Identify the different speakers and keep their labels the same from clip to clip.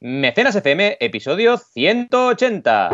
Speaker 1: Mecenas FM, episodio 180.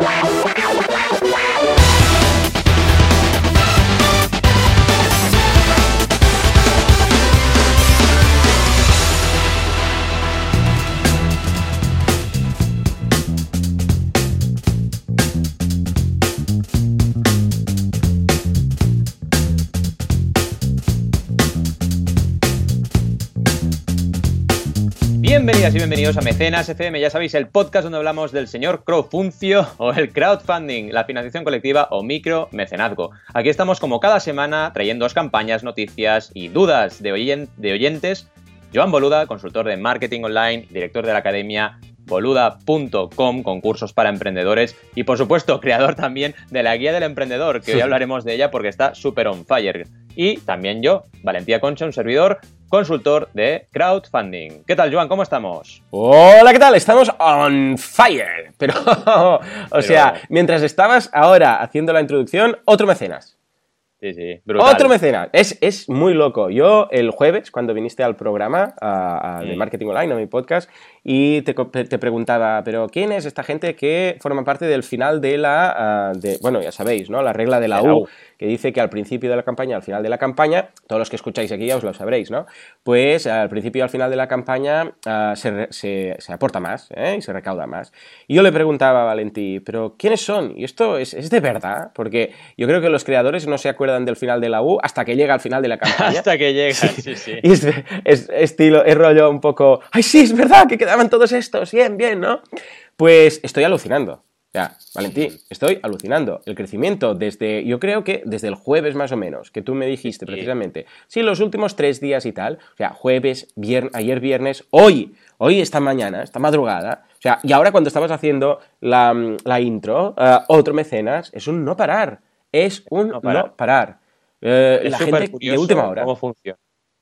Speaker 1: Bienvenidas y bienvenidos a Mecenas FM, ya sabéis, el podcast donde hablamos del señor crowdfuncio o el crowdfunding, la financiación colectiva o micro mecenazgo. Aquí estamos como cada semana trayendo campañas, noticias y dudas de, oyentes. Joan Boluda, consultor de marketing online, director de la academia boluda.com, concursos para emprendedores y por supuesto creador también de la guía del emprendedor, que hoy hablaremos de ella porque está súper on fire. Y también yo, Valentía Concha, un servidor, consultor de crowdfunding. ¿Qué tal, Joan? ¿Cómo estamos?
Speaker 2: Hola, ¿qué tal? Estamos on fire. Pero, o sea, mientras estabas ahora haciendo la introducción, otro mecenas.
Speaker 1: Sí, sí, brutal.
Speaker 2: Otro mecenas. Es, es muy loco. Yo el jueves, cuando viniste al programa de Marketing Online, a mi podcast, y te, te, preguntaba, pero ¿quién es esta gente que forma parte del final de la, de, bueno, ya sabéis, ¿no? La regla de la, U, que dice que al principio de la campaña, al final de la campaña, todos los que escucháis aquí ya os lo sabréis, ¿no? Pues al principio y al final de la campaña uh, se, se, se, aporta más ¿eh? y se recauda más. Y yo le preguntaba a Valentí, pero ¿quiénes son? Y esto es, es, de verdad, porque yo creo que los creadores no se acuerdan del final de la U hasta que llega al final de la campaña.
Speaker 1: hasta que llega, sí, sí. sí.
Speaker 2: Y es, es, estilo, es rollo un poco, ay, sí, es verdad que queda todos estos, bien, bien, ¿no? Pues estoy alucinando. Ya, Valentín, estoy alucinando. El crecimiento desde, yo creo que desde el jueves más o menos, que tú me dijiste precisamente, sí, los últimos tres días y tal, o sea, jueves, viernes, ayer viernes, hoy, hoy esta mañana, esta madrugada, o sea, y ahora cuando estabas haciendo la, la intro, uh, otro mecenas, es un no parar, es un no parar. No parar.
Speaker 1: Es
Speaker 2: la gente de última hora.
Speaker 1: ¿Cómo funciona?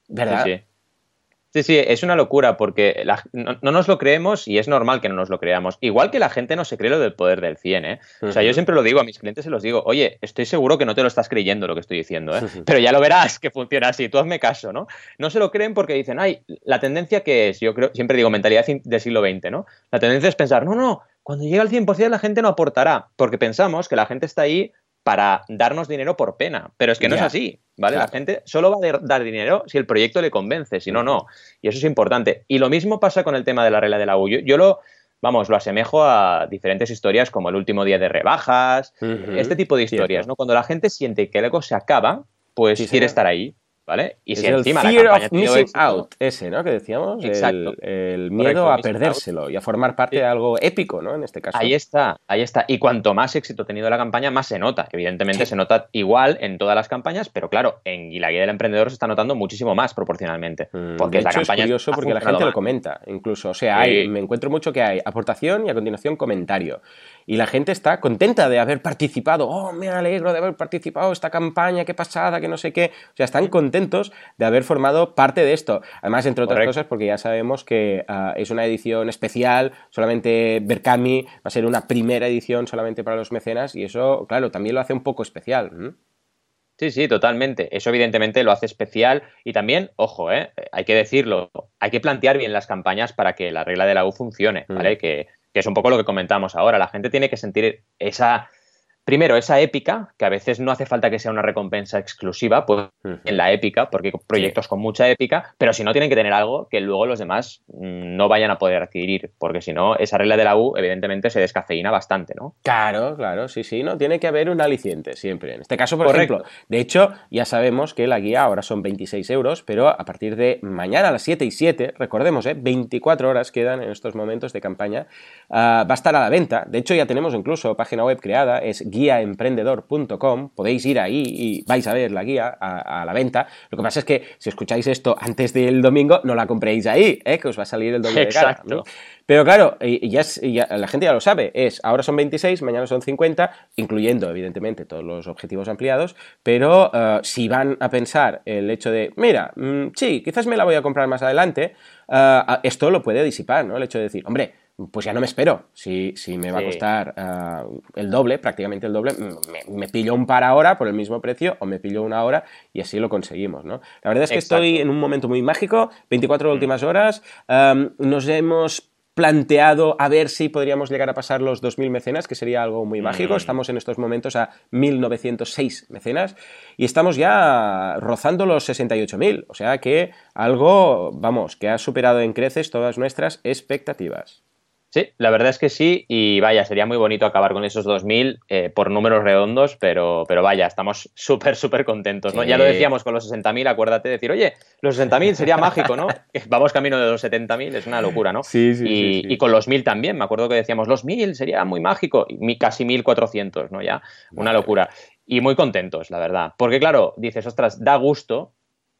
Speaker 2: ¿Verdad?
Speaker 1: Sí, sí. Sí, sí, es una locura porque la, no, no, nos lo creemos y es normal que no nos lo creamos. Igual que la gente no se cree lo del poder del 100, ¿eh? O sea, yo siempre lo digo a mis clientes, se los digo, oye, estoy seguro que no te lo estás creyendo lo que estoy diciendo, ¿eh? Pero ya lo verás que funciona así, tú hazme caso, ¿no? No se lo creen porque dicen, ay, la tendencia que es, yo creo, siempre digo, mentalidad del siglo XX, ¿no? La tendencia es pensar, no, no, cuando llegue al 100% la gente no aportará, porque pensamos que la gente está ahí para darnos dinero por pena. Pero es que no es así, ¿vale? Claro. La gente solo va a dar dinero si el proyecto le convence, si no, no. Y eso es importante. Y lo mismo pasa con el tema de la regla de la U. Yo, yo lo, vamos, lo asemejo a diferentes historias como el último día de rebajas, uh -huh. este tipo de historias, ¿no? Cuando la gente siente que algo se acaba, pues sí, quiere estar ahí. ¿Vale?
Speaker 2: Y es si encima el fear la campaña of missing éxito, out, ese, ¿no? Que decíamos,
Speaker 1: Exacto.
Speaker 2: El, el miedo Correcto, a perdérselo y a formar parte sí. de algo épico, ¿no? En este caso.
Speaker 1: Ahí está, ahí está. Y cuanto más éxito ha tenido la campaña, más se nota. Evidentemente sí. se nota igual en todas las campañas, pero claro, en la guía del emprendedor se está notando muchísimo más proporcionalmente.
Speaker 2: Mm, porque
Speaker 1: la campaña
Speaker 2: es curioso porque la gente lo comenta, incluso. O sea, hay, me encuentro mucho que hay aportación y a continuación comentario y la gente está contenta de haber participado. Oh, me alegro de haber participado esta campaña, qué pasada, que no sé qué. O sea, están contentos de haber formado parte de esto. Además, entre otras cosas, porque ya sabemos que uh, es una edición especial, solamente Berkami va a ser una primera edición solamente para los mecenas y eso, claro, también lo hace un poco especial. ¿Mm?
Speaker 1: Sí, sí, totalmente. Eso evidentemente lo hace especial y también, ojo, ¿eh? hay que decirlo, hay que plantear bien las campañas para que la regla de la U funcione, ¿vale? Mm. Que que es un poco lo que comentamos ahora. La gente tiene que sentir esa, primero, esa épica, que a veces no hace falta que sea una recompensa exclusiva pues, en la épica, porque hay proyectos con mucha épica, pero si no tienen que tener algo que luego los demás mm, no vayan a poder adquirir, porque si no, esa regla de la U, evidentemente, se descafeína bastante, ¿no?
Speaker 2: Claro, claro, sí, sí, no, tiene que haber un aliciente siempre. En este caso, por Correcto. ejemplo, de hecho, ya sabemos que la guía ahora son 26 euros, pero a partir de mañana a las 7 y 7, recordemos, ¿eh? 24 horas quedan en estos momentos de campaña, uh, va a estar a la venta. De hecho, ya tenemos incluso página web creada, es guiaemprendedor.com, podéis ir ahí y vais a ver la guía a, a, la venta. Lo que pasa es que si escucháis esto antes del domingo, no la compréis ahí, ¿eh? que os va a salir el doble de cara. ¿no? Pero claro, ya, es, ya, la gente ya lo sabe, es ahora son 26, mañana son 50, incluyendo evidentemente todos los objetivos ampliados, pero uh, si van a pensar el hecho de, mira, mmm, sí, quizás me la voy a comprar más adelante, uh, esto lo puede disipar, ¿no? El hecho de decir, hombre, pues ya no me espero. Si, si me va sí. a costar uh, el doble, prácticamente el doble, me, me, pillo un par ahora por el mismo precio o me pillo una hora y así lo conseguimos, ¿no? La verdad es que Exacto. estoy en un momento muy mágico, 24 mm. últimas horas, um, nos hemos planteado a ver si podríamos llegar a pasar los 2.000 mecenas, que sería algo muy mágico. Mm. Estamos en estos momentos a 1.906 mecenas y estamos ya rozando los 68.000. O sea que algo, vamos, que ha superado en creces todas nuestras expectativas.
Speaker 1: Sí, la verdad es que sí, y vaya, sería muy bonito acabar con esos 2.000 eh, por números redondos, pero, pero vaya, estamos súper, súper contentos, ¿no? Ya lo decíamos con los 60.000, acuérdate de decir, oye, los 60.000 sería mágico, ¿no? Vamos camino de los 70.000, es una locura, ¿no?
Speaker 2: Sí, sí,
Speaker 1: y,
Speaker 2: sí,
Speaker 1: y, con los 1.000 también, me acuerdo que decíamos, los 1.000 sería muy mágico, y casi 1.400, ¿no? Ya, una locura. Y muy contentos, la verdad. Porque claro, dices, ostras, da gusto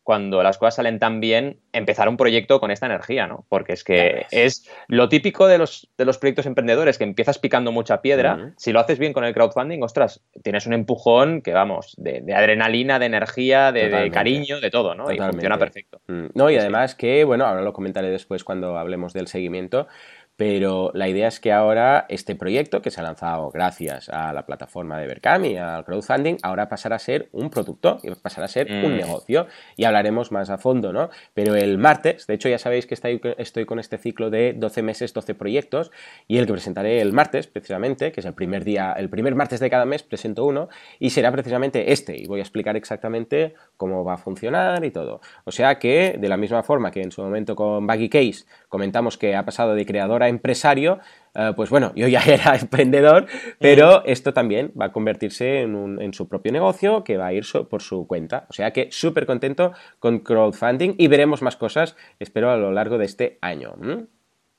Speaker 1: cuando las cosas salen tan bien, empezar un proyecto con esta energía, ¿no? Porque es que es lo típico de los, de los proyectos emprendedores, que empiezas picando mucha piedra. Si lo haces bien con el crowdfunding, ostras, tienes un empujón que, vamos, de, adrenalina, de energía, de, cariño, de todo, ¿no? Y funciona perfecto.
Speaker 2: Mm. No, y además que, bueno, ahora lo comentaré después cuando hablemos del seguimiento, pero la idea es que ahora este proyecto que se ha lanzado gracias a la plataforma de Berkami, al crowdfunding, ahora pasará a ser un producto y pasará a ser un mm. negocio y hablaremos más a fondo, ¿no? Pero el martes, de hecho ya sabéis que estoy, con este ciclo de 12 meses, 12 proyectos y el que presentaré el martes, precisamente, que es el primer día, el primer martes de cada mes, presento uno y será precisamente este y voy a explicar exactamente cómo va a funcionar y todo. O sea que, de la misma forma que en su momento con Baggy Case comentamos que ha pasado de creador a empresario, eh, pues bueno, yo ya era emprendedor, pero mm. esto también va a convertirse en, su propio negocio que va a ir por su cuenta. O sea que súper contento con crowdfunding y veremos más cosas, espero, a lo largo de este año.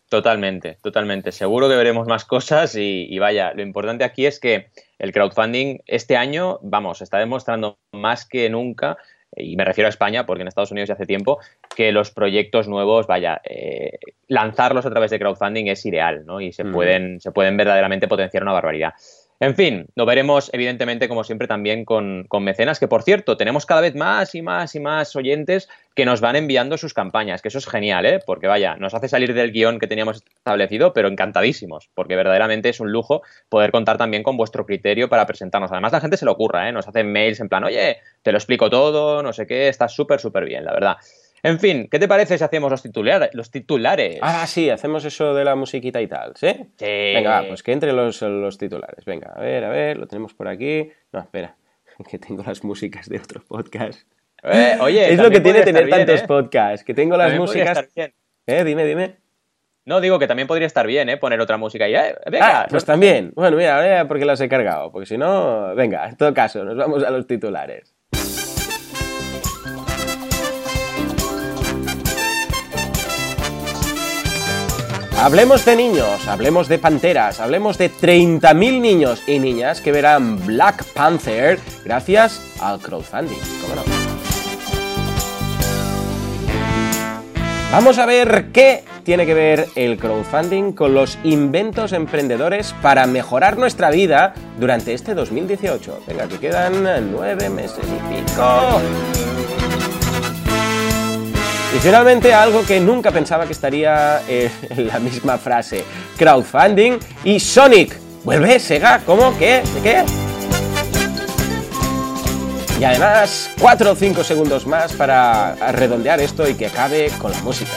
Speaker 1: Totalmente, totalmente. Seguro que veremos más cosas y, y, vaya, lo importante aquí es que el crowdfunding este año, vamos, está demostrando más que nunca y me refiero a España, porque en Estados Unidos ya hace tiempo, que los proyectos nuevos, vaya, eh, lanzarlos a través de crowdfunding es ideal, ¿no? Y se, pueden, se pueden verdaderamente potenciar una barbaridad. En fin, lo veremos evidentemente como siempre también con, mecenas, que por cierto, tenemos cada vez más y más y más oyentes que nos van enviando sus campañas, que eso es genial, ¿eh? porque vaya, nos hace salir del guion que teníamos establecido, pero encantadísimos, porque verdaderamente es un lujo poder contar también con vuestro criterio para presentarnos. Además, la gente se lo ocurra, ¿eh? nos hacen mails en plan, oye, te lo explico todo, no sé qué, está súper, súper bien, la verdad. En fin, ¿qué te parece si hacemos los titulares? Los titulares?
Speaker 2: Ah, sí, hacemos eso de la musiquita y tal, ¿sí?
Speaker 1: Sí.
Speaker 2: Venga, pues que entre los, los titulares. Venga, a ver, a ver, lo tenemos por aquí. No, espera, que tengo las músicas de otros podcasts.
Speaker 1: Eh, oye,
Speaker 2: es lo que tiene tener tantos ¿eh? podcasts, que tengo las músicas. Eh, dime, dime.
Speaker 1: No, digo que también podría estar bien, ¿eh? Poner otra música y, eh, venga.
Speaker 2: Ah, pues también. Bueno, mira, ahora porque las he cargado, porque si no, venga, en todo caso, nos vamos a los titulares. Hablemos de niños, hablemos de panteras, hablemos de 30.000 niños y niñas que verán Black Panther gracias al crowdfunding. Vamos a ver qué tiene que ver el crowdfunding con los inventos emprendedores para mejorar nuestra vida durante este 2018. Venga, que quedan nueve meses y pico. Y finalmente algo que nunca pensaba que estaría eh, en la misma frase, crowdfunding y Sonic. ¿Vuelve Sega? ¿Cómo? ¿Qué? ¿De qué? Y además, 4 o 5 segundos más para redondear esto y que acabe con la música.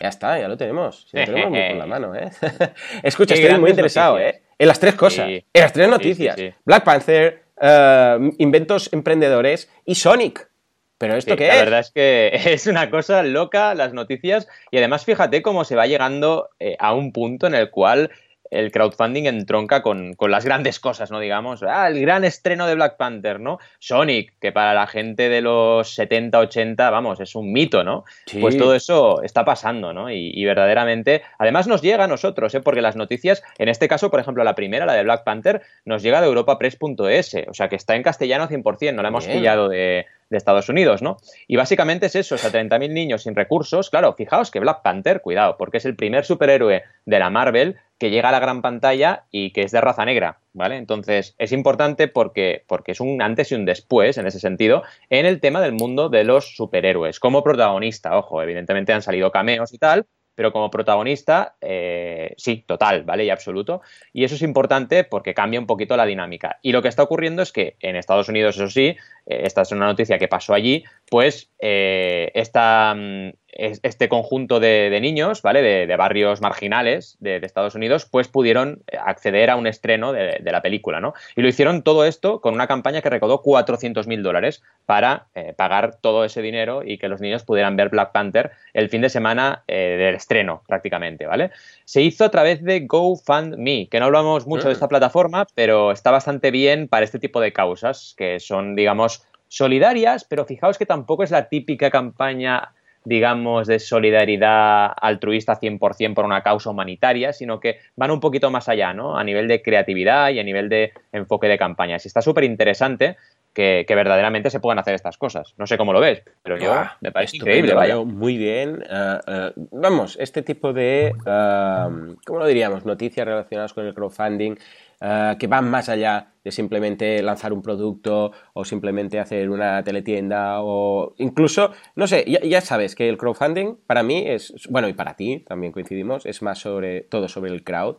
Speaker 2: Ya está, ya lo tenemos. lo tenemos muy por la mano, ¿eh? Escucha, estoy muy interesado, ¿eh? En las tres cosas, en las tres noticias. Black Panther, eh, inventos emprendedores y Sonic. ¿Pero esto qué es?
Speaker 1: La verdad es que es una cosa loca las noticias y además fíjate cómo se va llegando eh, a un punto en el cual el crowdfunding entronca con, con, las grandes cosas, ¿no? Digamos, ah, el gran estreno de Black Panther, ¿no? Sonic, que para la gente de los 70, 80, vamos, es un mito, ¿no? Pues todo eso está pasando, ¿no? Y, verdaderamente, además nos llega a nosotros, ¿eh? Porque las noticias, en este caso, por ejemplo, la primera, la de Black Panther, nos llega de europapress.es, o sea que está en castellano 100%, no la hemos pillado de, de Estados Unidos, ¿no? Y básicamente es eso, o sea, 30.000 niños sin recursos. Claro, fijaos que Black Panther, cuidado, porque es el primer superhéroe de la Marvel que llega a la gran pantalla y que es de raza negra, ¿vale? Entonces, es importante porque, porque es un antes y un después, en ese sentido, en el tema del mundo de los superhéroes. Como protagonista, ojo, evidentemente han salido cameos y tal, pero como protagonista, eh, sí, total, ¿vale? Y absoluto. Y eso es importante porque cambia un poquito la dinámica. Y lo que está ocurriendo es que en Estados Unidos, eso sí, eh, esta es una noticia que pasó allí, pues eh, esta, mm, este conjunto de, niños, ¿vale? De, barrios marginales de, Estados Unidos, pues pudieron acceder a un estreno de, la película, ¿no? Y lo hicieron todo esto con una campaña que recaudó 400 mil dólares para eh, pagar todo ese dinero y que los niños pudieran ver Black Panther el fin de semana eh, del estreno, prácticamente, ¿vale? Se hizo a través de GoFundMe, que no hablamos mucho de mm. esta plataforma, pero está bastante bien para este tipo de causas, que son, digamos, solidarias, pero fijaos que tampoco es la típica campaña digamos, de solidaridad altruista 100% por una causa humanitaria, sino que van un poquito más allá, ¿no? A nivel de creatividad y a nivel de enfoque de campañas. Y está súper interesante que, verdaderamente se puedan hacer estas cosas. No sé cómo lo ves, pero yo ah, me parece increíble.
Speaker 2: Vaya. Muy bien. Eh, eh, vamos, este tipo de, uh, ¿cómo lo diríamos? Noticias relacionadas con el crowdfunding eh, que van más allá de simplemente lanzar un producto o simplemente hacer una teletienda o incluso, no sé, ya, sabes que el crowdfunding para mí es, bueno, y para ti también coincidimos, es más sobre todo sobre el crowd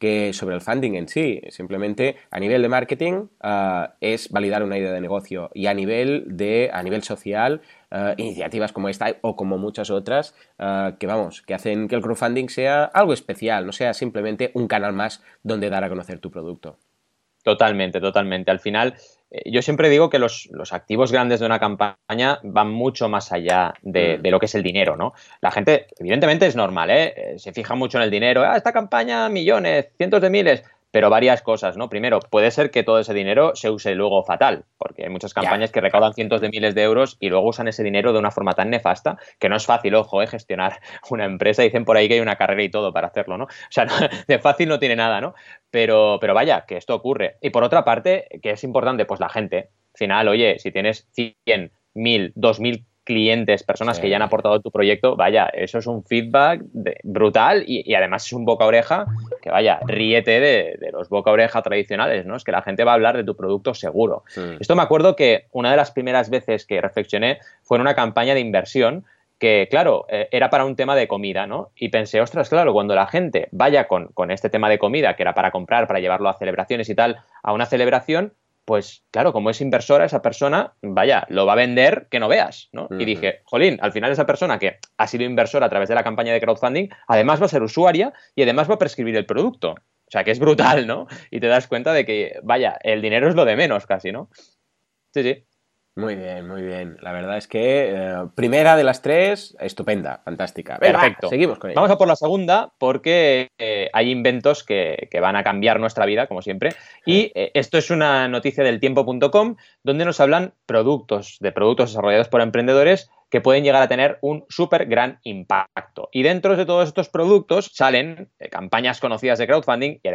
Speaker 2: que sobre el funding en sí. Simplemente a nivel de marketing eh, es validar una idea de negocio y a nivel de a nivel social eh, iniciativas como esta o como muchas otras eh, que vamos que hacen que el crowdfunding sea algo especial, no sea simplemente un canal más donde dar a conocer tu producto.
Speaker 1: Totalmente, totalmente. Al final, yo siempre digo que los, activos grandes de una campaña van mucho más allá de, mm. de, lo que es el dinero, ¿no? La gente, evidentemente es normal, ¿eh? Se fija mucho en el dinero. Ah, esta campaña, millones, cientos de miles pero varias cosas, ¿no? Primero, puede ser que todo ese dinero se use luego fatal, porque hay muchas campañas que recaudan cientos de miles de euros y luego usan ese dinero de una forma tan nefasta que no es fácil, ojo, ¿eh? gestionar una empresa. Dicen por ahí que hay una carrera y todo para hacerlo, ¿no? O sea, de fácil no tiene nada, ¿no? Pero, pero vaya, que esto ocurre. Y por otra parte, que es importante, pues la gente, al final, oye, si tienes 100, 1000, 2000 clientes, personas que ya han aportado tu proyecto, vaya, eso es un feedback brutal y, además es un boca oreja que vaya, ríete de, los boca oreja tradicionales, ¿no? Es que la gente va a hablar de tu producto seguro. Esto me acuerdo que una de las primeras veces que reflexioné fue en una campaña de inversión que, claro, eh, era para un tema de comida, ¿no? Y pensé, ostras, claro, cuando la gente vaya con, con este tema de comida, que era para comprar, para llevarlo a celebraciones y tal, a una celebración, pues claro, como es inversora, esa persona, vaya, lo va a vender que no veas, ¿no? Y dije, jolín, al final esa persona que ha sido inversora a través de la campaña de crowdfunding, además va a ser usuaria y además va a prescribir el producto. O sea, que es brutal, ¿no? Y te das cuenta de que, vaya, el dinero es lo de menos casi, ¿no? Sí, sí.
Speaker 2: Muy bien, muy bien. La verdad es que eh, primera de las tres, estupenda, fantástica.
Speaker 1: Perfecto. seguimos con ella. Vamos a por la segunda porque eh, hay inventos que, van a cambiar nuestra vida, como siempre. Y eh, esto es una noticia del tiempo.com donde nos hablan productos, de productos desarrollados por emprendedores que pueden llegar a tener un súper gran impacto. Y dentro de todos estos productos salen campañas conocidas de crowdfunding y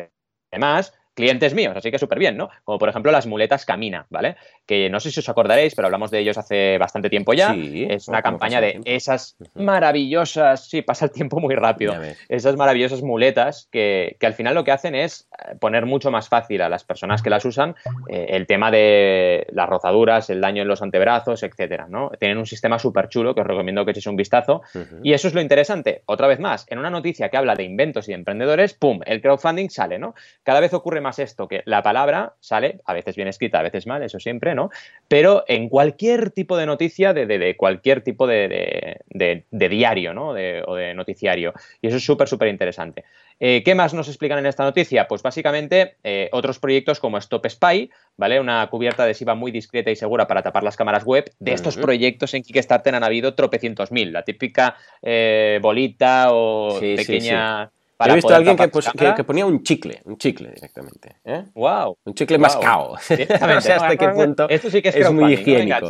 Speaker 1: además clientes míos, así que súper bien, ¿no? Como por ejemplo las muletas Camina, ¿vale? Que no sé si os acordaréis, pero hablamos de ellos hace bastante tiempo ya. Sí, es una campaña de esas maravillosas, sí, pasa el tiempo muy rápido, esas maravillosas muletas que, al final lo que hacen es eh, poner mucho más fácil a las personas que las usan eh, el tema de las rozaduras, el daño en los antebrazos, etcétera, ¿no? Tienen un sistema súper chulo que os recomiendo que echéis un vistazo. Y eso es lo interesante. Otra vez más, en una noticia que habla de inventos y de emprendedores, ¡pum! El crowdfunding sale, ¿no? Cada vez ocurre más esto, que la palabra sale, a veces bien escrita, a veces mal, eso siempre, ¿no? Pero en cualquier tipo de noticia, de, cualquier tipo de, diario, ¿no? o de noticiario. Y eso es súper, súper interesante. Eh, ¿Qué más nos explican en esta noticia? Pues básicamente eh, otros proyectos como Stop Spy, ¿vale? Una cubierta adhesiva muy discreta y segura para tapar las cámaras web. De estos proyectos en Kickstarter han habido tropecientos mil. La típica eh, bolita o pequeña...
Speaker 2: He visto a alguien que, ponía un chicle, un chicle directamente. ¿eh?
Speaker 1: Wow.
Speaker 2: Un chicle mascao. no sé hasta qué punto
Speaker 1: Esto sí que es,
Speaker 2: es muy higiénico.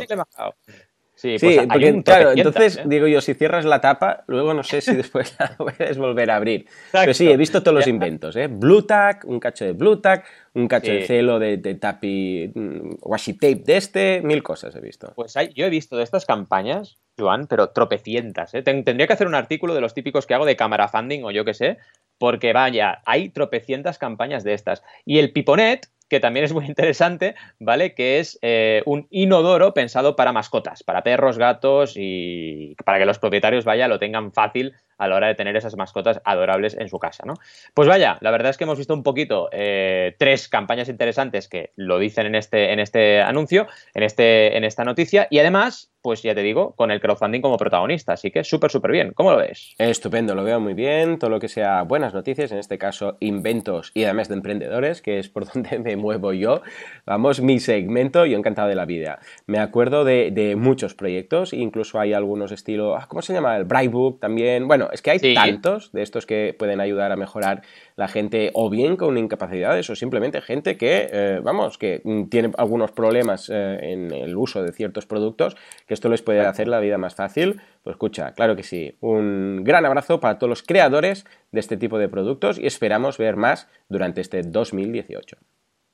Speaker 2: Sí, pues porque, claro, entonces ¿eh? digo yo, si cierras la tapa, luego no sé si después la puedes volver a abrir. Pero sí, he visto todos los inventos, ¿eh? Blue tack, un cacho de Blue tack, un cacho de celo de, de tapi, mm, washi tape de este, mil cosas he visto.
Speaker 1: Pues hay, yo he visto de estas campañas, Joan, pero tropecientas, ¿eh? Tendría que hacer un artículo de los típicos que hago de cámara funding o yo qué sé, porque vaya, hay tropecientas campañas de estas. Y el Piponet, que también es muy interesante, ¿vale? Que es eh, un inodoro pensado para mascotas, para perros, gatos y para que los propietarios, vaya, lo tengan fácil a la hora de tener esas mascotas adorables en su casa, ¿no? Pues vaya, la verdad es que hemos visto un poquito eh, tres campañas interesantes que lo dicen en este, en este anuncio, en, este, en esta noticia, y además pues ya te digo, con el crowdfunding como protagonista. Así que súper, súper bien. ¿Cómo lo ves?
Speaker 2: Estupendo, lo veo muy bien. Todo lo que sea buenas noticias, en este caso inventos y además de emprendedores, que es por donde me muevo yo. Vamos, mi segmento, yo encantado de la vida. Me acuerdo de, muchos proyectos, incluso hay algunos estilo, ah, ¿cómo se llama? El Brightbook también. Bueno, es que hay tantos de estos que pueden ayudar a mejorar la gente o bien con incapacidades o simplemente gente que, eh, vamos, que tiene algunos problemas eh, en el uso de ciertos productos que esto les puede hacer la vida más fácil, pues escucha, claro que sí. Un gran abrazo para todos los creadores de este tipo de productos y esperamos ver más durante este 2018.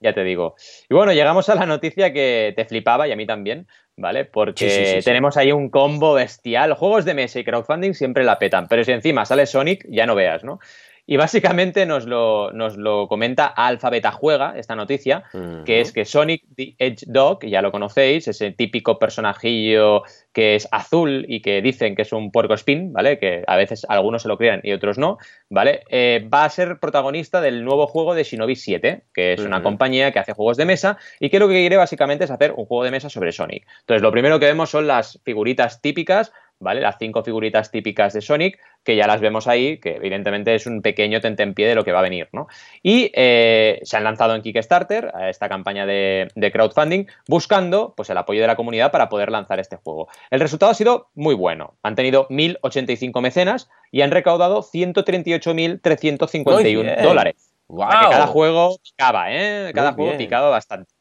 Speaker 1: Ya te digo. Y bueno, llegamos a la noticia que te flipaba y a mí también, ¿vale? Porque tenemos ahí un combo bestial. Juegos de mesa y crowdfunding siempre la petan, pero si encima sale Sonic, ya no veas, ¿no? Y básicamente nos lo, nos lo comenta Alphabeta Juega, esta noticia, que es que Sonic the Edge Dog, ya lo conocéis, ese típico personajillo que es azul y que dicen que es un puerco spin, ¿vale? Que a veces algunos se lo crean y otros no, ¿vale? Eh, va a ser protagonista del nuevo juego de Shinobi 7, que es una compañía que hace juegos de mesa y que lo que quiere básicamente es hacer un juego de mesa sobre Sonic. Entonces, lo primero que vemos son las figuritas típicas ¿vale? Las cinco figuritas típicas de Sonic, que ya las vemos ahí, que evidentemente es un pequeño tentempié de lo que va a venir, ¿no? Y eh, se han lanzado en Kickstarter, a esta campaña de, crowdfunding, buscando pues, el apoyo de la comunidad para poder lanzar este juego. El resultado ha sido muy bueno. Han tenido 1.085 mecenas y han recaudado 138.351 dólares.
Speaker 2: Wow.
Speaker 1: cada juego picaba, ¿eh? Cada juego picaba bastante.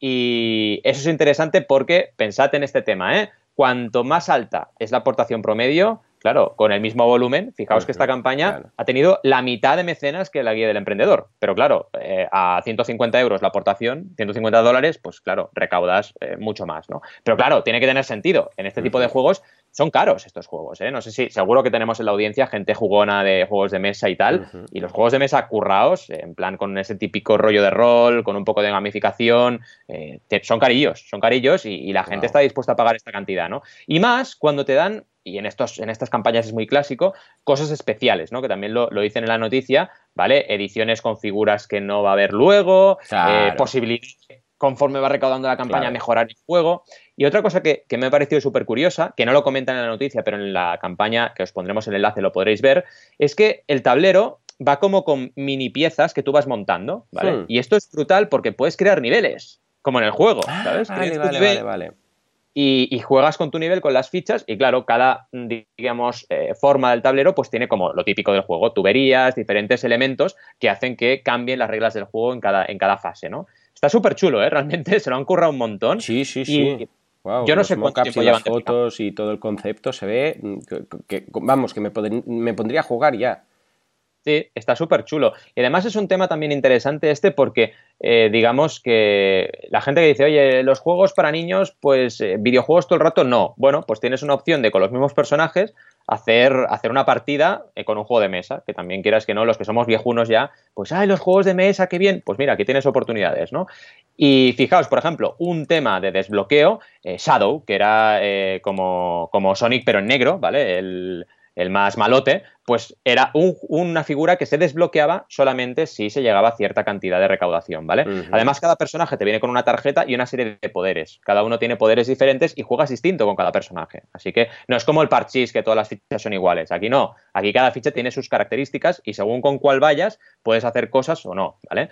Speaker 1: Y eso es interesante porque pensad en este tema, ¿eh? Cuanto más alta es la aportación promedio, claro, con el mismo volumen, fijaos que esta campaña ha tenido la mitad de mecenas que la guía del emprendedor. Pero claro, eh, a 150 euros la aportación, 150 dólares, pues claro, recaudas eh, mucho más, ¿no? Pero claro, tiene que tener sentido. En este tipo de juegos son caros estos juegos, ¿eh? No sé si, seguro que tenemos en la audiencia gente jugona de juegos de mesa y tal, y los juegos de mesa currados, en plan con ese típico rollo de rol, con un poco de gamificación, eh, son carillos, son carillos y, la gente está dispuesta a pagar esta cantidad, ¿no? Y más cuando te dan, y en, estos, en estas campañas es muy clásico, cosas especiales, ¿no? Que también lo, dicen en la noticia, ¿vale? Ediciones con figuras que no va a haber luego, eh, posibilidades conforme va recaudando la campaña, mejorar el juego. Y otra cosa que, me ha parecido súper curiosa, que no lo comentan en la noticia, pero en la campaña, que os pondremos el enlace, lo podréis ver, es que el tablero va como con mini piezas que tú vas montando, ¿vale? Hmm. Y esto es brutal porque puedes crear niveles, como en el juego, ah, ¿sabes?
Speaker 2: Vale, vale, vale,
Speaker 1: Y, juegas con tu nivel, con las fichas, y claro, cada, digamos, eh, forma del tablero, pues tiene como lo típico del juego, tuberías, diferentes elementos que hacen que cambien las reglas del juego en cada, en cada fase, ¿no? Está súper chulo, ¿eh? Realmente se lo han currado un montón.
Speaker 2: Sí, sí, sí.
Speaker 1: yo no sé cuánto tiempo llevan
Speaker 2: fotos y todo el concepto se ve mm, que, vamos, que me, me pondría a jugar ya.
Speaker 1: Sí, está súper chulo. Y además es un tema también interesante este porque, eh, digamos que la gente que dice, oye, los juegos para niños, pues eh, videojuegos todo el rato, no. Bueno, pues tienes una opción de con los mismos personajes hacer, hacer una partida eh, con un juego de mesa, que también quieras que no, los que somos viejunos ya, pues, ay, los juegos de mesa, qué bien. Pues mira, aquí tienes oportunidades, ¿no? Y fijaos, por ejemplo, un tema de desbloqueo, Shadow, que era como, como Sonic pero en negro, ¿vale? El, el más malote, pues era una figura que se desbloqueaba solamente si se llegaba a cierta cantidad de recaudación, ¿vale? Además, cada personaje te viene con una tarjeta y una serie de poderes. Cada uno tiene poderes diferentes y juegas distinto con cada personaje. Así que no es como el parchís, que todas las fichas son iguales. Aquí no. Aquí cada ficha tiene sus características y según con cuál vayas, puedes hacer cosas o no, ¿vale?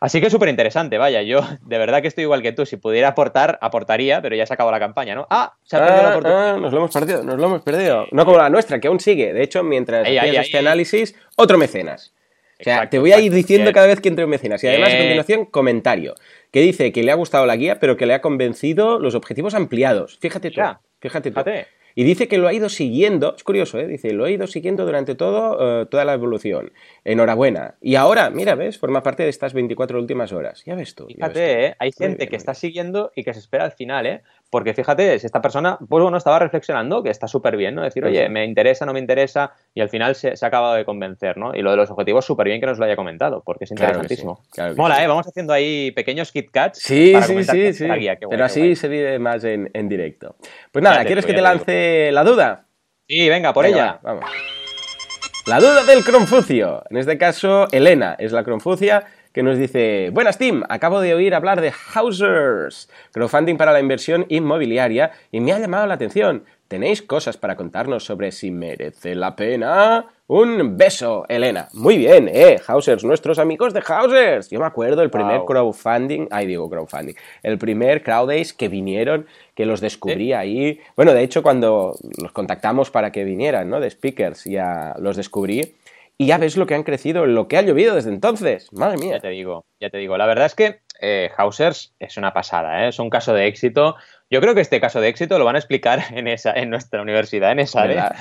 Speaker 1: Así que súper interesante, vaya, yo de verdad que estoy igual que tú, si pudiera aportar, aportaría, pero ya se acabó la campaña, ¿no? Ah, se ha perdido la
Speaker 2: ah, oportunidad. Ah, nos lo hemos perdido, nos lo hemos perdido. No como la nuestra, que aún sigue. De hecho, mientras haces este análisis, otro mecenas. O sea, te voy a ir diciendo cada vez que entre un mecenas. Y además, a continuación, comentario. Que dice que le ha gustado la guía, pero que le ha convencido los objetivos ampliados. Fíjate tú. Fíjate tú. Fíjate. Y dice que lo ha ido siguiendo, es curioso, ¿eh? dice, lo ha ido siguiendo durante todo, eh, toda la evolución. Enhorabuena. Y ahora, mira, ¿ves? Forma parte de estas 24 últimas horas. Ya ves tú.
Speaker 1: Fíjate, ¿eh? hay gente que está siguiendo y que se espera al final, ¿eh? Porque fíjate, si esta persona, pues bueno, estaba reflexionando que está súper bien, ¿no? Decir, oye, me interesa, no me interesa, y al final se, ha acabado de convencer, ¿no? Y lo de los objetivos, súper bien que nos lo haya comentado, porque es interesantísimo. Mola, ¿eh? Vamos haciendo ahí pequeños KitKats.
Speaker 2: Sí, sí, sí, sí. Pero así se vive más en, directo. Pues nada, ¿quieres que te lance la duda?
Speaker 1: Sí, venga, por ella. vamos.
Speaker 2: La duda del Cronfucio. En este caso, Elena es la Cronfucia que nos dice, buenas Tim, acabo de oír hablar de Housers, crowdfunding para la inversión inmobiliaria y me ha llamado la atención. ¿Tenéis cosas para contarnos sobre si merece la pena? Un beso, Elena. Muy bien, eh, Housers, nuestros amigos de Housers. Yo me acuerdo el primer crowdfunding, ay digo crowdfunding, el primer crowdays que vinieron, que los descubrí ahí. Bueno, de hecho cuando los contactamos para que vinieran, ¿no? De speakers, ya los descubrí. Y ya ves lo que han crecido, lo que ha llovido desde entonces. Madre mía.
Speaker 1: Ya te digo, ya te digo. La verdad es que eh, Hausers es una pasada, ¿eh? es un caso de éxito. Yo creo que este caso de éxito lo van a explicar en esa, en nuestra universidad, en esa.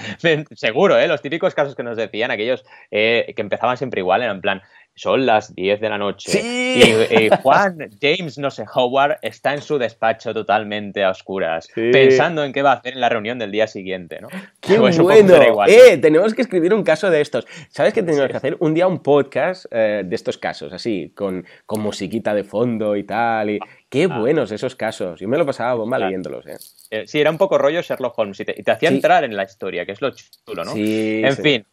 Speaker 1: Seguro, ¿eh? Los típicos casos que nos decían, aquellos eh, que empezaban siempre igual, eran en plan, son las 10 de la noche.
Speaker 2: Sí.
Speaker 1: Y, Juan James, no sé, Howard, está en su despacho totalmente a oscuras, pensando en qué va a hacer en la reunión del día siguiente, ¿no?
Speaker 2: ¡Qué pues bueno! Eh, tenemos que escribir un caso de estos. ¿Sabes qué tenemos que hacer? Un día un podcast eh, de estos casos, así, con, con musiquita de fondo y tal. Y... Qué ah. buenos esos casos. Yo me lo pasaba bomba leyéndolos, ¿eh?
Speaker 1: ¿eh? Sí, era un poco rollo Sherlock Holmes y te, hacía entrar en la historia, que es lo chulo, ¿no?
Speaker 2: Sí,
Speaker 1: en fin,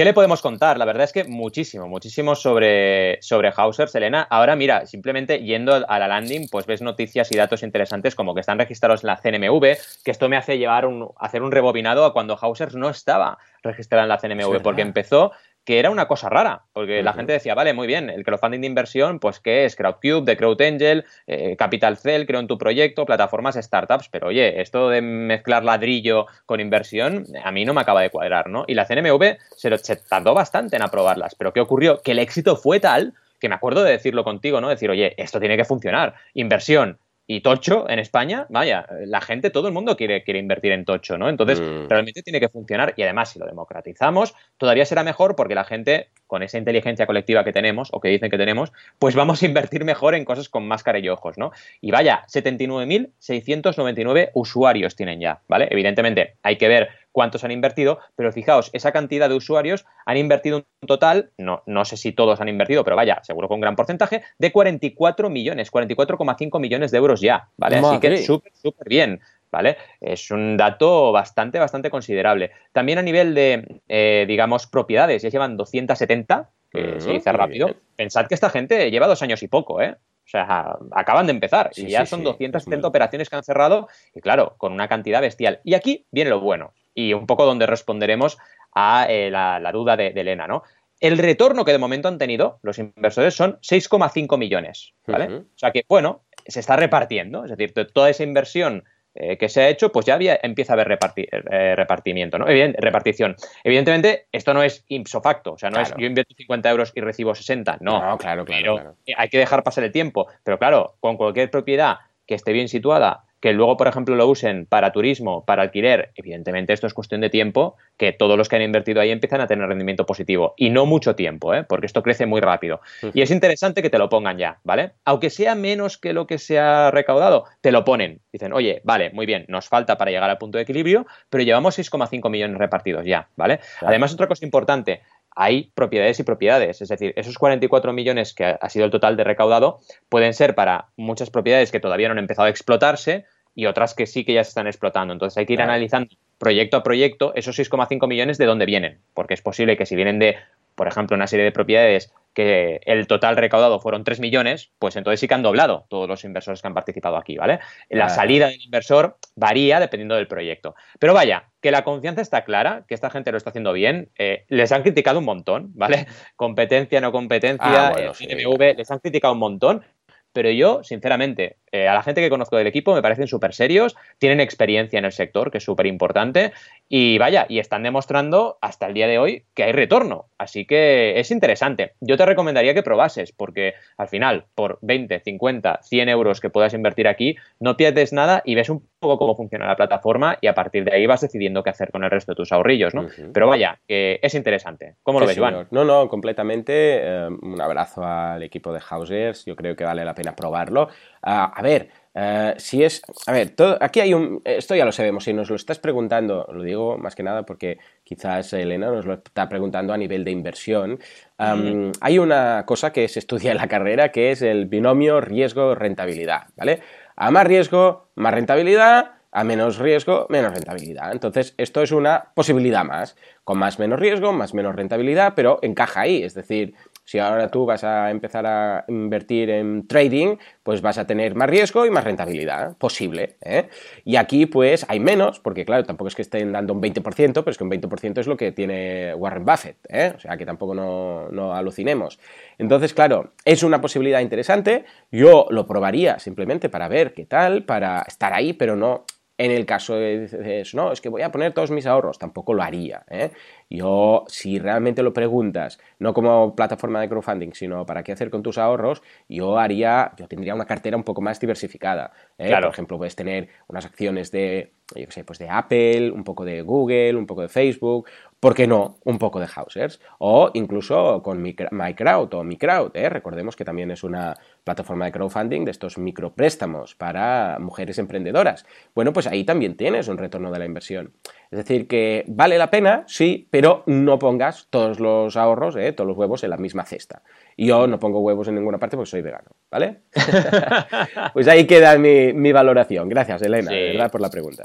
Speaker 1: ¿Qué le podemos contar? La verdad es que muchísimo, muchísimo sobre, sobre Hauser, Selena. Ahora, mira, simplemente yendo a la landing, pues ves noticias y datos interesantes como que están registrados en la CNMV, que esto me hace llevar un, hacer un rebobinado a cuando Hauser no estaba registrada en la CNMV, porque empezó que era una cosa rara, porque la gente decía, vale, muy bien, el crowdfunding de inversión, pues ¿qué es? Crowdcube, de CrowdAngel, eh, Capital Cell, creo en tu proyecto, plataformas, startups, pero oye, esto de mezclar ladrillo con inversión, a mí no me acaba de cuadrar, ¿no? Y la CNMV se, lo, se tardó bastante en aprobarlas, pero ¿qué ocurrió? Que el éxito fue tal que me acuerdo de decirlo contigo, ¿no? Decir, oye, esto tiene que funcionar, inversión, y Tocho en España, vaya, la gente, todo el mundo quiere, quiere invertir en Tocho, ¿no? Entonces, mm. realmente tiene que funcionar y además, si lo democratizamos, todavía será mejor porque la gente, con esa inteligencia colectiva que tenemos o que dicen que tenemos, pues vamos a invertir mejor en cosas con más y ojos, ¿no? Y vaya, 79.699 usuarios tienen ya, ¿vale? Evidentemente, hay que ver cuántos han invertido, pero fijaos, esa cantidad de usuarios han invertido un total, no, no sé si todos han invertido, pero vaya, seguro con un gran porcentaje, de 44 millones, 44,5 millones de euros ya, ¿vale? Así que súper, súper bien. ¿Vale? Es un dato bastante, bastante considerable. También a nivel de, eh, digamos, propiedades, ya llevan 270, que se dice rápido. Pensad que esta gente lleva dos años y poco, ¿eh? O sea, acaban de empezar y ya son 270 operaciones que han cerrado y claro, con una cantidad bestial. Y aquí viene lo bueno y un poco donde responderemos a eh, la, duda de, Elena, ¿no? El retorno que de momento han tenido los inversores son 6,5 millones, ¿vale? O sea que, bueno, se está repartiendo, es decir, toda esa inversión eh, que se ha hecho, pues ya había, empieza a haber eh, repartimiento, ¿no? repartición. Evidentemente, esto no es ipso facto, o sea, no es yo invierto 50 euros y recibo 60, no.
Speaker 2: No, claro, claro,
Speaker 1: claro. Hay que dejar pasar el tiempo, pero claro, con cualquier propiedad que esté bien situada que luego, por ejemplo, lo usen para turismo, para alquiler, evidentemente esto es cuestión de tiempo, que todos los que han invertido ahí empiezan a tener rendimiento positivo. Y no mucho tiempo, ¿eh? porque esto crece muy rápido. Y es interesante que te lo pongan ya, ¿vale? Aunque sea menos que lo que se ha recaudado, te lo ponen. Dicen, oye, vale, muy bien, nos falta para llegar al punto de equilibrio, pero llevamos 6,5 millones repartidos ya, ¿vale? Además, otra cosa importante, hay propiedades y propiedades. Es decir, esos 44 millones que ha sido el total de recaudado pueden ser para muchas propiedades que todavía no han empezado a explotarse y otras que sí que ya se están explotando. Entonces hay que ir analizando proyecto a proyecto esos 6,5 millones de dónde vienen, porque es posible que si vienen de, por ejemplo, una serie de propiedades que el total recaudado fueron 3 millones, pues entonces sí que han doblado todos los inversores que han participado aquí, ¿vale? La salida del inversor varía dependiendo del proyecto. Pero vaya, que la confianza está clara, que esta gente lo está haciendo bien. Eh, les han criticado un montón, ¿vale? Competencia, no competencia, ah, eh, les han criticado un montón, pero yo, sinceramente, eh, a la gente que conozco del equipo me parecen súper serios, tienen experiencia en el sector, que es súper importante, y vaya, y están demostrando hasta el día de hoy que hay retorno. Así que es interesante. Yo te recomendaría que probases, porque al final, por 20, 50, 100 euros que puedas invertir aquí, no pierdes nada y ves un poco cómo funciona la plataforma y a partir de ahí vas decidiendo qué hacer con el resto de tus ahorrillos, ¿no? Pero vaya, que es interesante. ¿Cómo lo ves, Juan?
Speaker 2: No, no, completamente. Eh, un abrazo al equipo de Housers. Yo creo que vale la pena probarlo. Ah, a ver, eh, si es. A ver, todo, aquí hay un. Esto ya lo sabemos. Si nos lo estás preguntando, lo digo más que nada porque quizás Elena nos lo está preguntando a nivel de inversión. Hay una cosa que se estudia en la carrera que es el binomio riesgo-rentabilidad, ¿vale? A más riesgo, más rentabilidad A menos riesgo, menos rentabilidad. Entonces, esto es una posibilidad más. Con más menos riesgo, más menos rentabilidad, pero encaja ahí. Es decir, si ahora tú vas a empezar a invertir en trading, pues vas a tener más riesgo y más rentabilidad, posible. ¿eh? Y aquí pues hay menos, porque claro, tampoco es que estén dando un 20%, pero es que un 20% es lo que tiene Warren Buffett. ¿eh? O sea que tampoco no, no alucinemos. Entonces, claro, es una posibilidad interesante. Yo lo probaría simplemente para ver qué tal, para estar ahí, pero no en el caso de dices, no, es que voy a poner todos mis ahorros, tampoco lo haría. ¿eh? Yo, si realmente lo preguntas, no como plataforma de crowdfunding, sino para qué hacer con tus ahorros, yo haría, yo tendría una cartera un poco más diversificada. ¿eh? Por ejemplo, puedes tener unas acciones de, yo qué sé, pues de Apple, un poco de Google, un poco de Facebook, ¿por qué no? Un poco de Hausers. O incluso con MyCrowd o MiCrowd. ¿eh? Recordemos que también es una plataforma de crowdfunding de estos micropréstamos para mujeres emprendedoras. Bueno, pues ahí también tienes un retorno de la inversión. Es decir, que vale la pena, sí, pero no pongas todos los ahorros, ¿eh? todos los huevos en la misma cesta. Y yo no pongo huevos en ninguna parte porque soy vegano, ¿vale? pues ahí queda mi, valoración. Gracias, Elena, de verdad, por la pregunta.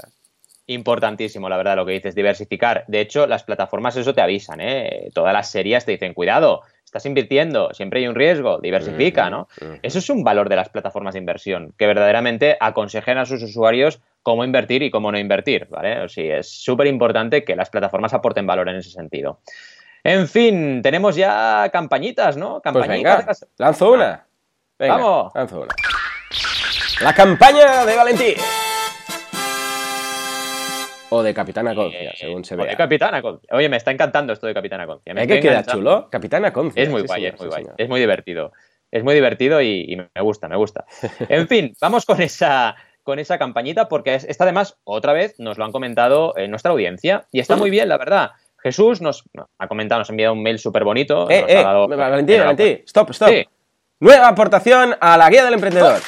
Speaker 1: Importantísimo, la verdad, lo que dices, diversificar. De hecho, las plataformas eso te avisan, ¿eh? Todas las series te dicen, cuidado, estás invirtiendo, siempre hay un riesgo, diversifica, ¿no? Eso es un valor de las plataformas de inversión, que verdaderamente aconsejen a sus usuarios cómo invertir y cómo no invertir, ¿vale? O es súper importante que las plataformas aporten valor en ese sentido. En fin, tenemos ya campañitas, ¿no?
Speaker 2: Pues campañitas. lanzo una. Vamos. Lanzo una. La campaña de Valentín o de Capitana Concia, según se ve.
Speaker 1: de Capitana Concia. Oye, me está encantando esto de Capitana Concia.
Speaker 2: ¿Es que queda chulo? Capitana Concia.
Speaker 1: Es muy guay, es muy guay. Es muy divertido. Es muy divertido y, me gusta, me gusta. En fin, vamos con esa, con esa campañita porque esta además, otra vez, nos lo han comentado en nuestra audiencia y está muy bien, la verdad. Jesús nos ha comentado, nos ha enviado un mail súper bonito.
Speaker 2: Eh, eh, Valentín, Valentín, stop, stop. Nueva aportación a la guía del emprendedor.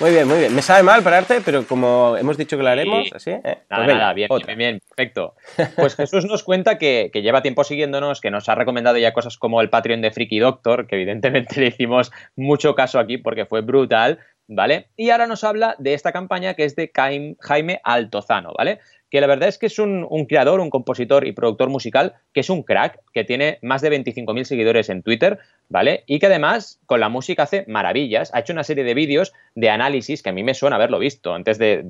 Speaker 2: Muy bien, muy bien. Me sabe mal pararte, pero como hemos dicho que lo haremos, así. Eh,
Speaker 1: pues nada, nada, bien, bien, bien, perfecto. Pues Jesús nos cuenta que, lleva tiempo siguiéndonos, que nos ha recomendado ya cosas como el Patreon de Freaky Doctor, que evidentemente le hicimos mucho caso aquí porque fue brutal, ¿vale? Y ahora nos habla de esta campaña que es de Jaime Altozano, ¿vale? Que la verdad es que es un, creador, un compositor y productor musical que es un crack, que tiene más de 25.000 seguidores en Twitter, ¿vale? Y que además con la música hace maravillas. Ha hecho una serie de vídeos de análisis que a mí me suena haberlo visto antes de,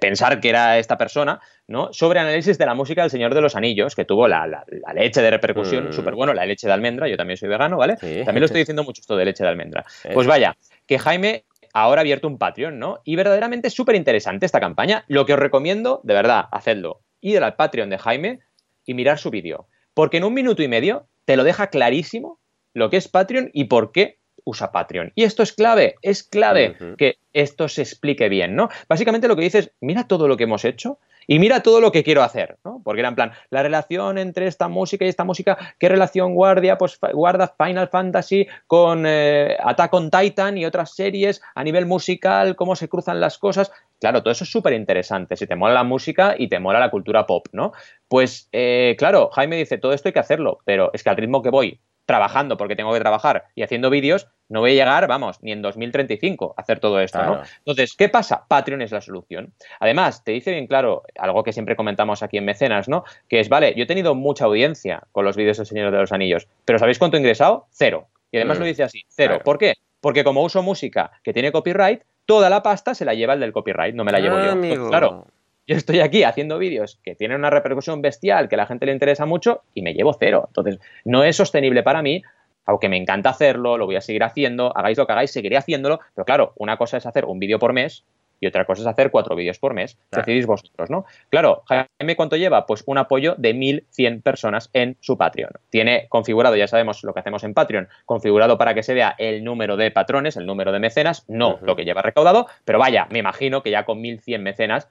Speaker 1: pensar que era esta persona, ¿no? Sobre análisis de la música del Señor de los Anillos, que tuvo la, leche de repercusión, mm. súper bueno, la leche de almendra, yo también soy vegano, ¿vale? También lo estoy diciendo mucho esto de leche de almendra. Pues vaya, que Jaime ahora abierto un Patreon, ¿no? Y verdaderamente es súper interesante esta campaña. Lo que os recomiendo, de verdad, hacedlo. Ir al Patreon de Jaime y mirar su vídeo. Porque en un minuto y medio te lo deja clarísimo lo que es Patreon y por qué usa Patreon. Y esto es clave, es clave que esto se explique bien, ¿no? Básicamente lo que dices, mira todo lo que hemos hecho y mira todo lo que quiero hacer, ¿no? Porque era en plan, la relación entre esta música y esta música, ¿qué relación guardia? Pues guarda Final Fantasy con eh, Attack on Titan y otras series a nivel musical, cómo se cruzan las cosas. Claro, todo eso es súper interesante, si te mola la música y te mola la cultura pop, ¿no? Pues eh, claro, Jaime dice, todo esto hay que hacerlo, pero es que al ritmo que voy trabajando porque tengo que trabajar y haciendo vídeos, no voy a llegar, vamos, ni en 2035 a hacer todo esto, ¿no? Entonces, ¿qué pasa? Patreon es la solución. Además, te dice bien claro algo que siempre comentamos aquí en Mecenas, ¿no? Que es, vale, yo he tenido mucha audiencia con los vídeos del Señor de los Anillos, pero ¿sabéis cuánto he ingresado? Cero. Y además mm. lo dice así, cero. ¿Por qué? Porque como uso música que tiene copyright, toda la pasta se la lleva el del copyright, no me la llevo yo.
Speaker 2: Pues,
Speaker 1: claro, yo estoy aquí haciendo vídeos que tienen una repercusión bestial, que a la gente le interesa mucho y me llevo cero. Entonces, no es sostenible para mí, aunque me encanta hacerlo, lo voy a seguir haciendo, hagáis lo que hagáis, seguiré haciéndolo, pero claro, una cosa es hacer un vídeo por mes y otra cosa es hacer cuatro vídeos por mes. Decidís vosotros, ¿no? Claro, Jaime, ¿cuánto lleva? Pues un apoyo de 1.100 personas en su Patreon. Tiene configurado, ya sabemos lo que hacemos en Patreon, configurado para que se vea el número de patrones, el número de mecenas, no lo que lleva recaudado, pero vaya, me imagino que ya con 1.100 mecenas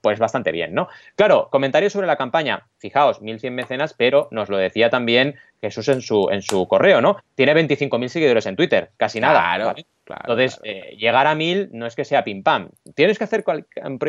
Speaker 1: pues bastante bien, ¿no? Claro, comentarios sobre la campaña. Fijaos, 1.100 mecenas, pero nos lo decía también Jesús en su, en su correo, ¿no? Tiene 25.000 seguidores en Twitter, casi nada. Claro, Entonces, eh, llegar a 1.000 no es que sea pim pam. Tienes que hacer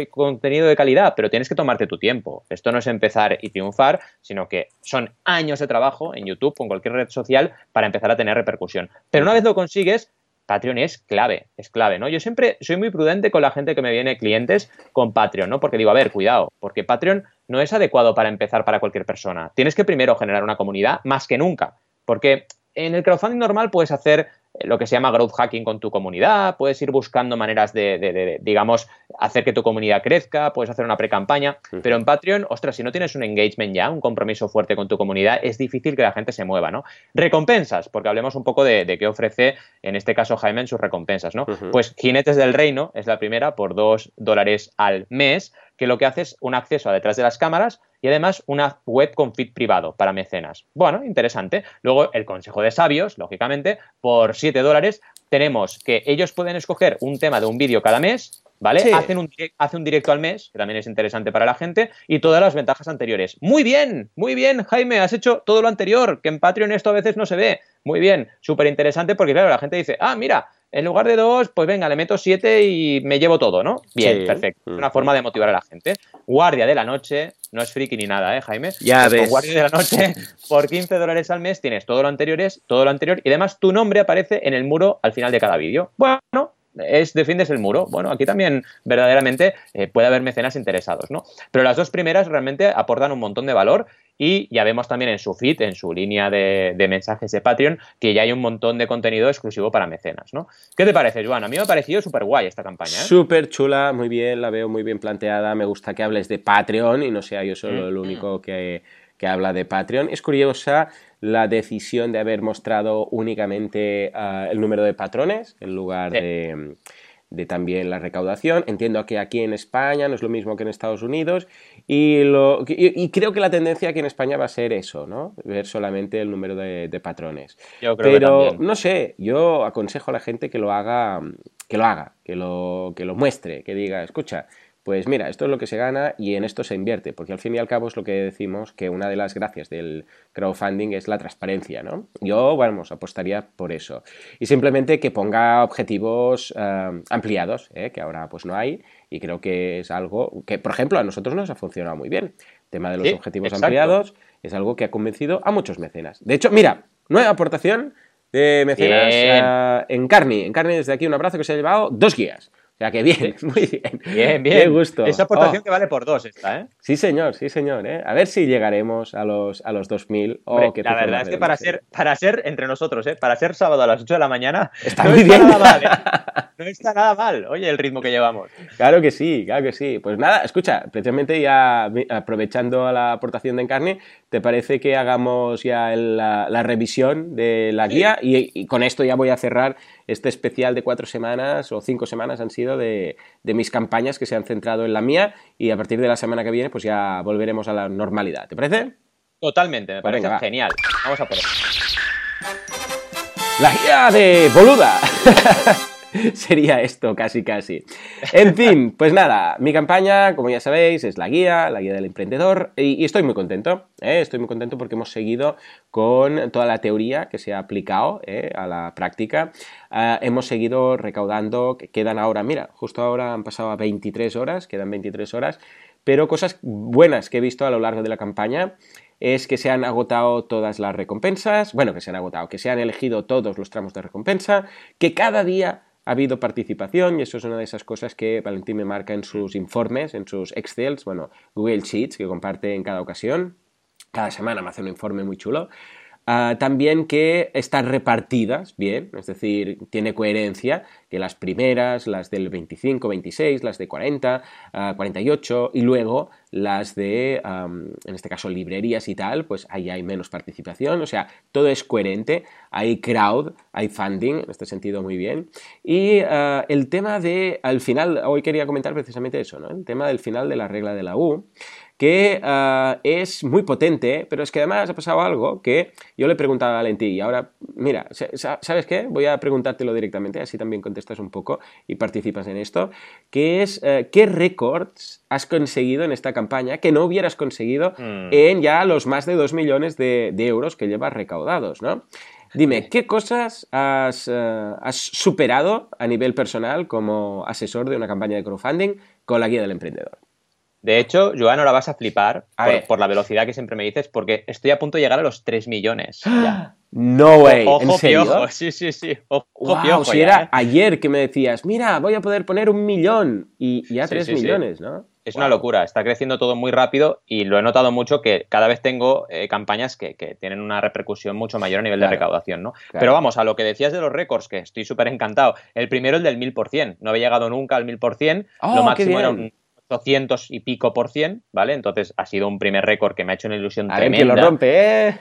Speaker 1: contenido de calidad, pero tienes que tomarte tu tiempo. Esto no es empezar y triunfar, sino que son años de trabajo en YouTube o en cualquier red social para empezar a tener repercusión. Pero una vez lo consigues, Patreon es clave, es clave, ¿no? Yo siempre soy muy prudente con la gente que me viene clientes con Patreon, ¿no? Porque digo, a ver, cuidado, porque Patreon no es adecuado para empezar para cualquier persona. Tienes que primero generar una comunidad más que nunca, porque en el crowdfunding normal puedes hacer lo que se llama growth hacking con tu comunidad, puedes ir buscando maneras de, digamos, hacer que tu comunidad crezca, puedes hacer una pre-campaña, pero en Patreon, ostras, si no tienes un engagement ya, un compromiso fuerte con tu comunidad, es difícil que la gente se mueva, ¿no? Recompensas, porque hablemos un poco de, qué ofrece, en este caso, Jaime en sus recompensas, ¿no? Pues Jinetes del Reino es la primera por dos dólares al mes, que lo que hace es un acceso a detrás de las cámaras y además una web con feed privado para mecenas. Bueno, interesante. Luego el Consejo de Sabios, lógicamente, por 7 dólares tenemos que ellos pueden escoger un tema de un vídeo cada mes, ¿vale? Hacen un, hace un directo al mes, que también es interesante para la gente, y todas las ventajas anteriores. Muy bien, muy bien, Jaime, has hecho todo lo anterior, que en Patreon esto a veces no se ve. Muy bien, súper interesante porque, claro, la gente dice, ah, mira, en lugar de dos, pues venga, le meto siete y me llevo todo, ¿no? Bien, perfecto. Es una mm. forma de motivar a la gente. Guardia de la noche, no es friki ni nada, ¿eh, Jaime?
Speaker 2: Ya pues ves.
Speaker 1: Guardia de la noche, por 15 dólares al mes tienes todo lo anterior, todo lo anterior y además tu nombre aparece en el muro al final de cada vídeo. Bueno, es defiendes el muro. Bueno, aquí también verdaderamente eh, puede haber mecenas interesados, ¿no? Pero las dos primeras realmente aportan un montón de valor y ya vemos también en su feed, en su línea de, mensajes de Patreon, que ya hay un montón de contenido exclusivo para mecenas, ¿no? ¿Qué te parece, Joan? A mí me ha parecido súper guay esta campaña. ¿eh?
Speaker 2: Súper chula, muy bien, la veo muy bien planteada. Me gusta que hables de Patreon y no sea yo solo el único que, que habla de Patreon. Es curiosa la decisión de haber mostrado únicamente ah, el número de patrones en lugar de, también la recaudación. Entiendo que aquí en España no es lo mismo que en Estados Unidos y, lo, y, creo que la tendencia aquí en España va a ser eso, ¿no? Ver solamente el número de, patrones.
Speaker 1: Yo creo Pero
Speaker 2: no sé, yo aconsejo a la gente que lo haga, que lo haga, que lo, que lo muestre, que diga, escucha, pues mira, esto es lo que se gana y en esto se invierte, porque al fin y al cabo es lo que decimos que una de las gracias del crowdfunding es la transparencia, ¿no? Yo, bueno, apostaría por eso. Y simplemente que ponga objetivos eh, ampliados, ¿eh? que ahora pues no hay, y creo que es algo que, por ejemplo, a nosotros nos ha funcionado muy bien. El tema de los objetivos ampliados es algo que ha convencido a muchos mecenas. De hecho, mira, nueva aportación de mecenas eh, en Carni. En Carni, desde aquí un abrazo que se ha llevado dos guías sea que bien, muy bien.
Speaker 1: Bien, bien. Qué gusto. Esa aportación oh. que vale por dos esta, ¿eh?
Speaker 2: Sí, señor, sí, señor. ¿eh? A ver si llegaremos a los, a los 2000.
Speaker 1: la verdad es que para ser, para ser, entre nosotros, ¿eh? para ser sábado a las 8 de la mañana,
Speaker 2: está muy bien.
Speaker 1: Nada mal, ¿eh? No está nada mal, oye, el ritmo que llevamos.
Speaker 2: Claro que sí, claro que sí. Pues nada, escucha, precisamente ya aprovechando la aportación de Encarne, ¿te parece que hagamos ya la, revisión de la guía? y con esto ya voy a cerrar este especial de cuatro semanas o cinco semanas han sido de, mis campañas que se han centrado en la mía y a partir de la semana que viene pues ya volveremos a la normalidad. ¿Te parece?
Speaker 1: Totalmente, me pues parece genial. Vamos a por ello.
Speaker 2: La guía de boluda. Sería esto, casi casi. En fin, pues nada, mi campaña, como ya sabéis, es la guía, la guía del emprendedor, y, estoy muy contento, ¿eh? estoy muy contento porque hemos seguido con toda la teoría que se ha aplicado ¿eh? a la práctica. Ah, hemos seguido recaudando, quedan ahora, mira, justo ahora han pasado a 23 horas, quedan 23 horas, pero cosas buenas que he visto a lo largo de la campaña es que se han agotado todas las recompensas, bueno, que se han agotado, que se han elegido todos los tramos de recompensa, que cada día ha habido participación y eso es una de esas cosas que Valentín me marca en sus informes, en sus Excels, bueno, Google Sheets que comparte en cada ocasión. Cada semana me hace un informe muy chulo. Ah, también que están repartidas bien, es decir, tiene coherencia, que las primeras, las del 25, 26, las de 40, 48 ah, y luego las de, en este caso, librerías y tal, pues ahí hay menos participación, o sea, todo es coherente, hay crowd, hay funding, en este sentido muy bien. Y ah, el tema de, al final, hoy quería comentar precisamente eso, ¿no? El tema del final de la regla de la U que ah, es muy potente, pero es que además ha pasado algo que yo le preguntaba a Valentí y ahora, mira, ¿sabes qué? Voy a preguntártelo directamente, así también contestas un poco y participas en esto, que es eh, qué récords has conseguido en esta campaña que no hubieras conseguido mm. en ya los más de 2 millones de, euros que llevas recaudados, ¿no? Dime, ¿qué cosas has, eh, has, superado a nivel personal como asesor de una campaña de crowdfunding con la guía del emprendedor?
Speaker 1: De hecho, Joan, ahora vas a flipar por, la velocidad que siempre me dices, porque estoy a punto de llegar a los 3 millones.
Speaker 2: No way.
Speaker 1: Ojo,
Speaker 2: ¿En serio?
Speaker 1: piojo. Sí, sí, sí. Ojo,
Speaker 2: Wow,
Speaker 1: piojo
Speaker 2: si
Speaker 1: ya,
Speaker 2: era
Speaker 1: ¿eh?
Speaker 2: ayer que me decías, mira, voy a poder poner un millón y ya
Speaker 1: Sí,
Speaker 2: tres
Speaker 1: sí, sí.
Speaker 2: millones, ¿no?
Speaker 1: Es una locura, está creciendo todo muy rápido y lo he notado mucho que cada vez tengo eh, campañas que, que tienen una repercusión mucho mayor a nivel
Speaker 2: Claro.
Speaker 1: de recaudación, ¿no?
Speaker 2: Claro.
Speaker 1: Pero vamos, a lo que decías de los récords, que estoy súper encantado. El primero, el del 1000%, no había llegado nunca al 1000%,
Speaker 2: Oh,
Speaker 1: lo máximo era un 800 y pico por cien, ¿vale? Entonces ha sido un primer récord que me ha hecho una ilusión
Speaker 2: A
Speaker 1: tremenda.
Speaker 2: quién lo rompe, ¿eh?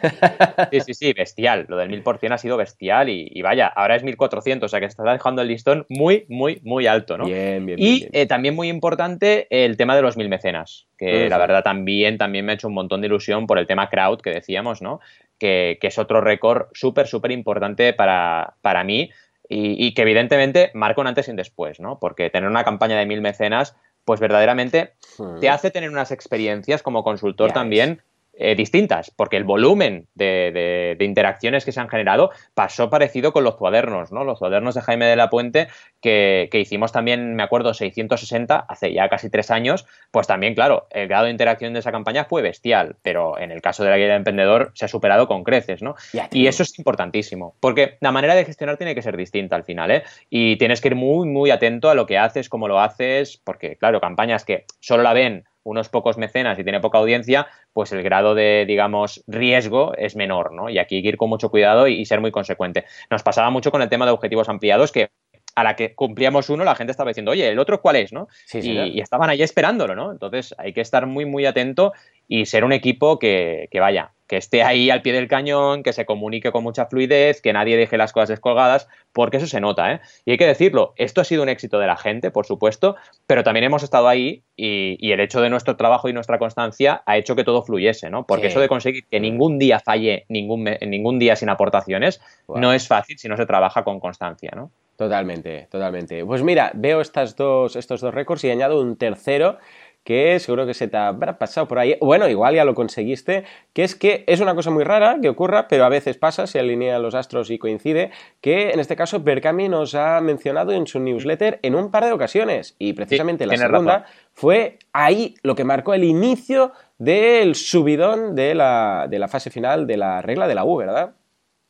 Speaker 1: Sí, sí, sí, bestial. Lo del 1000% ha sido bestial y, y vaya, ahora es 1400, o sea que está dejando el listón muy, muy, muy alto, ¿no?
Speaker 2: Bien, bien.
Speaker 1: Y
Speaker 2: bien.
Speaker 1: eh, también muy importante el tema de los mil mecenas, que la verdad también, también me ha hecho un montón de ilusión por el tema crowd que decíamos, ¿no? Que, que es otro récord súper, súper importante para, para mí y, y que evidentemente marca un antes y un después, ¿no? Porque tener una campaña de mil mecenas, pues verdaderamente
Speaker 2: Hmm.
Speaker 1: te hace tener unas experiencias como consultor
Speaker 2: Ya
Speaker 1: también eh, distintas, porque el volumen de, de- de interacciones que se han generado pasó parecido con los cuadernos, ¿no? Los cuadernos de Jaime de la Puente, que, que hicimos también, me acuerdo, 660, hace ya casi tres años, pues también, claro, el grado de interacción de esa campaña fue bestial, pero en el caso de la guía del emprendedor se ha superado con creces, ¿no?
Speaker 2: Ya
Speaker 1: Y eso es importantísimo, porque la manera de gestionar tiene que ser distinta al final, ¿eh? Y tienes que ir muy, muy atento a lo que haces, cómo lo haces, porque, claro, campañas que solo la ven unos pocos mecenas y tiene poca audiencia, pues el grado de, digamos, riesgo es menor, ¿no? Y aquí hay que ir con mucho cuidado y, y ser muy consecuente. Nos pasaba mucho con el tema de objetivos ampliados que a la que cumplíamos uno, la gente estaba diciendo, oye, ¿el otro cuál es? ¿no?
Speaker 2: Sí, sí,
Speaker 1: y estaban ahí esperándolo, ¿no? Entonces hay que estar muy, muy atento y ser un equipo que, que vaya, que esté ahí al pie del cañón, que se comunique con mucha fluidez, que nadie deje las cosas descolgadas, porque eso se nota, ¿eh? Y hay que decirlo, esto ha sido un éxito de la gente, por supuesto, pero también hemos estado ahí y, y el hecho de nuestro trabajo y nuestra constancia ha hecho que todo fluyese, ¿no? Porque
Speaker 2: Sí.
Speaker 1: eso de conseguir que ningún día falle ningún, ningún día sin aportaciones
Speaker 2: Wow.
Speaker 1: no es fácil si no se trabaja con constancia, ¿no?
Speaker 2: Totalmente, totalmente. Pues mira, veo estas dos, estos dos récords y añado un tercero que seguro que se te habrá pasado por ahí. Bueno, igual ya lo conseguiste, que es que es una cosa muy rara que ocurra, pero a veces pasa, se alinean los astros y coincide, que en este caso Berkami nos ha mencionado en su newsletter en un par de ocasiones y precisamente la segunda
Speaker 1: razón.
Speaker 2: fue ahí lo que marcó el inicio del subidón de la, de la fase final de la regla de la U, ¿verdad?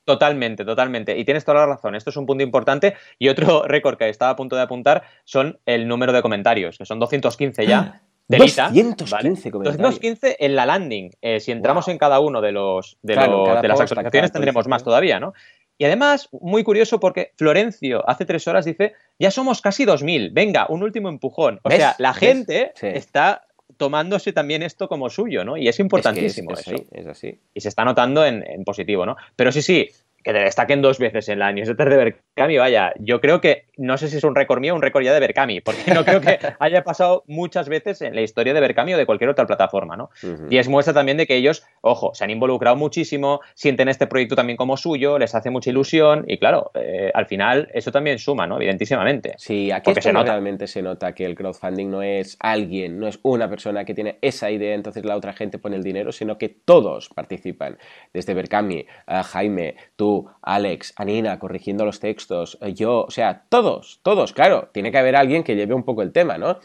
Speaker 1: Totalmente, totalmente. Y tienes toda la razón. Esto es un punto importante. Y otro récord que estaba a punto de apuntar son el número de comentarios, que son 215 ya. Delita,
Speaker 2: 215
Speaker 1: ¿vale?
Speaker 2: comentarios.
Speaker 1: 215 en la landing. Eh, si entramos
Speaker 2: Wow.
Speaker 1: en cada uno de los de,
Speaker 2: Claro,
Speaker 1: los-
Speaker 2: cada
Speaker 1: de las
Speaker 2: post,
Speaker 1: actualizaciones tendremos más todavía, ¿no? Y además, muy curioso porque Florencio hace tres horas dice, ya somos casi 2.000, venga, un último empujón. O
Speaker 2: ¿Ves?
Speaker 1: sea, la
Speaker 2: ¿Ves?
Speaker 1: gente
Speaker 2: Sí.
Speaker 1: está tomándose también esto como suyo, ¿no? Y es importantísimo
Speaker 2: es, que es,
Speaker 1: eso
Speaker 2: es así, es así.
Speaker 1: y se está notando en, en positivo, ¿no? Pero sí, sí, que te destaquen dos veces en la newsletter de Berkami, vaya, yo creo que, no sé si es un récord mío o un récord ya de Berkami, porque no creo que haya pasado muchas veces en la historia de Berkami o de cualquier otra plataforma, ¿no? Y es muestra también de que ellos, ojo, se han involucrado muchísimo, sienten este proyecto también como suyo, les hace mucha ilusión y claro, eh, al final eso también suma, ¿no? Evidentísimamente.
Speaker 2: Sí, aquí
Speaker 1: Porque se nota.
Speaker 2: realmente se nota que el crowdfunding no es alguien, no es una persona que tiene esa idea, entonces la otra gente pone el dinero, sino que todos participan. Desde Berkami, a Jaime, tú, Alex, Anina, corrigiendo los textos, eh, yo, o sea, todos, todos, claro, tiene que haber alguien que lleve un poco el tema, ¿no?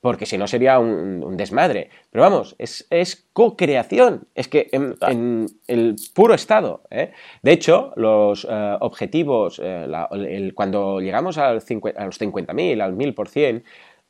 Speaker 2: Porque si no sería un, un desmadre. Pero vamos, es, es co-creación. Es que en, en el puro estado. ¿eh? De hecho, los eh, objetivos, eh, la- el- cuando llegamos al a los 50.000, al 1000%,